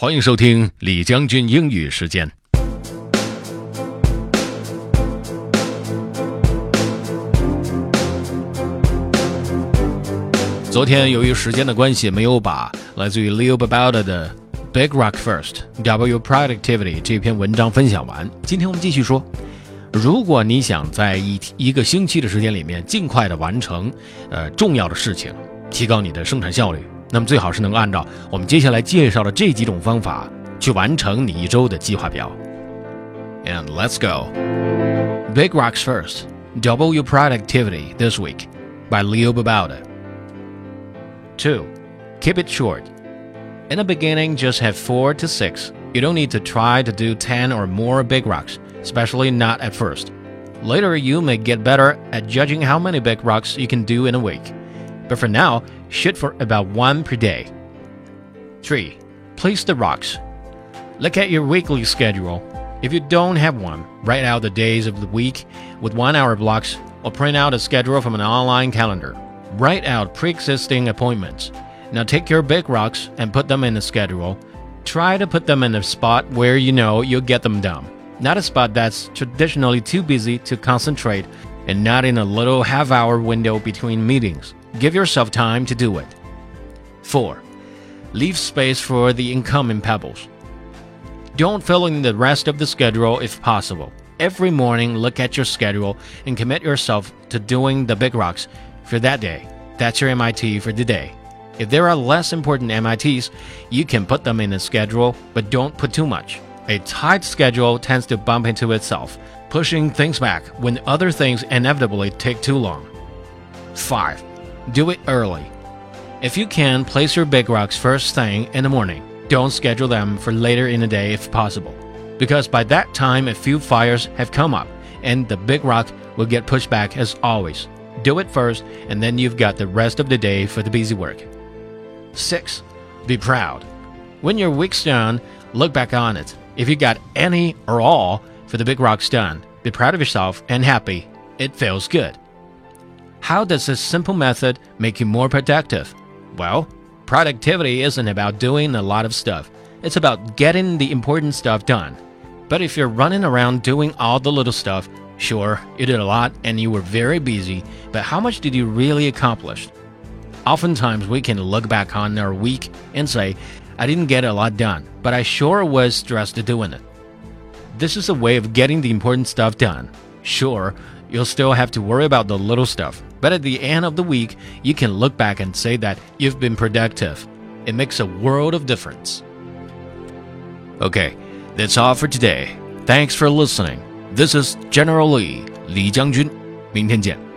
欢迎收听李将军英语时间。昨天由于时间的关系，没有把来自于 Leo Babauta 的《Big Rock First W Productivity》这篇文章分享完。今天我们继续说，如果你想在一一个星期的时间里面尽快的完成呃重要的事情，提高你的生产效率，那么最好是能够按照我们接下来介绍的这几种方法去完成你一周的计划表。And let's go. Big Rocks First Double Your Productivity This Week by Leo Babauta. 2. Keep it short. In the beginning, just have 4 to 6. You don't need to try to do 10 or more big rocks, especially not at first. Later, you may get better at judging how many big rocks you can do in a week. But for now, shoot for about 1 per day. 3. Place the rocks. Look at your weekly schedule. If you don't have one, write out the days of the week with one hour blocks or print out a schedule from an online calendar. Write out pre existing appointments. Now take your big rocks and put them in a schedule. Try to put them in a spot where you know you'll get them done. Not a spot that's traditionally too busy to concentrate and not in a little half hour window between meetings. Give yourself time to do it. 4. Leave space for the incoming pebbles. Don't fill in the rest of the schedule if possible. Every morning, look at your schedule and commit yourself to doing the big rocks for that day. That's your MIT for the day. If there are less important MITs, you can put them in a schedule, but don't put too much. A tight schedule tends to bump into itself, pushing things back when other things inevitably take too long. 5. Do it early. If you can, place your big rocks first thing in the morning. Don't schedule them for later in the day if possible, because by that time a few fires have come up and the big rock will get pushed back as always. Do it first, and then you've got the rest of the day for the busy work. 6. Be proud. When your week's done, look back on it. If you got any or all for the big rocks done, be proud of yourself and happy. It feels good. How does this simple method make you more productive? Well, productivity isn't about doing a lot of stuff, it's about getting the important stuff done. But if you're running around doing all the little stuff, sure, you did a lot and you were very busy, but how much did you really accomplish? Oftentimes, we can look back on our week and say, I didn't get a lot done, but I sure was stressed doing it. This is a way of getting the important stuff done. Sure, you'll still have to worry about the little stuff, but at the end of the week, you can look back and say that you've been productive. It makes a world of difference. Okay, that's all for today. Thanks for listening. This is General Lee, 李将军。明天见。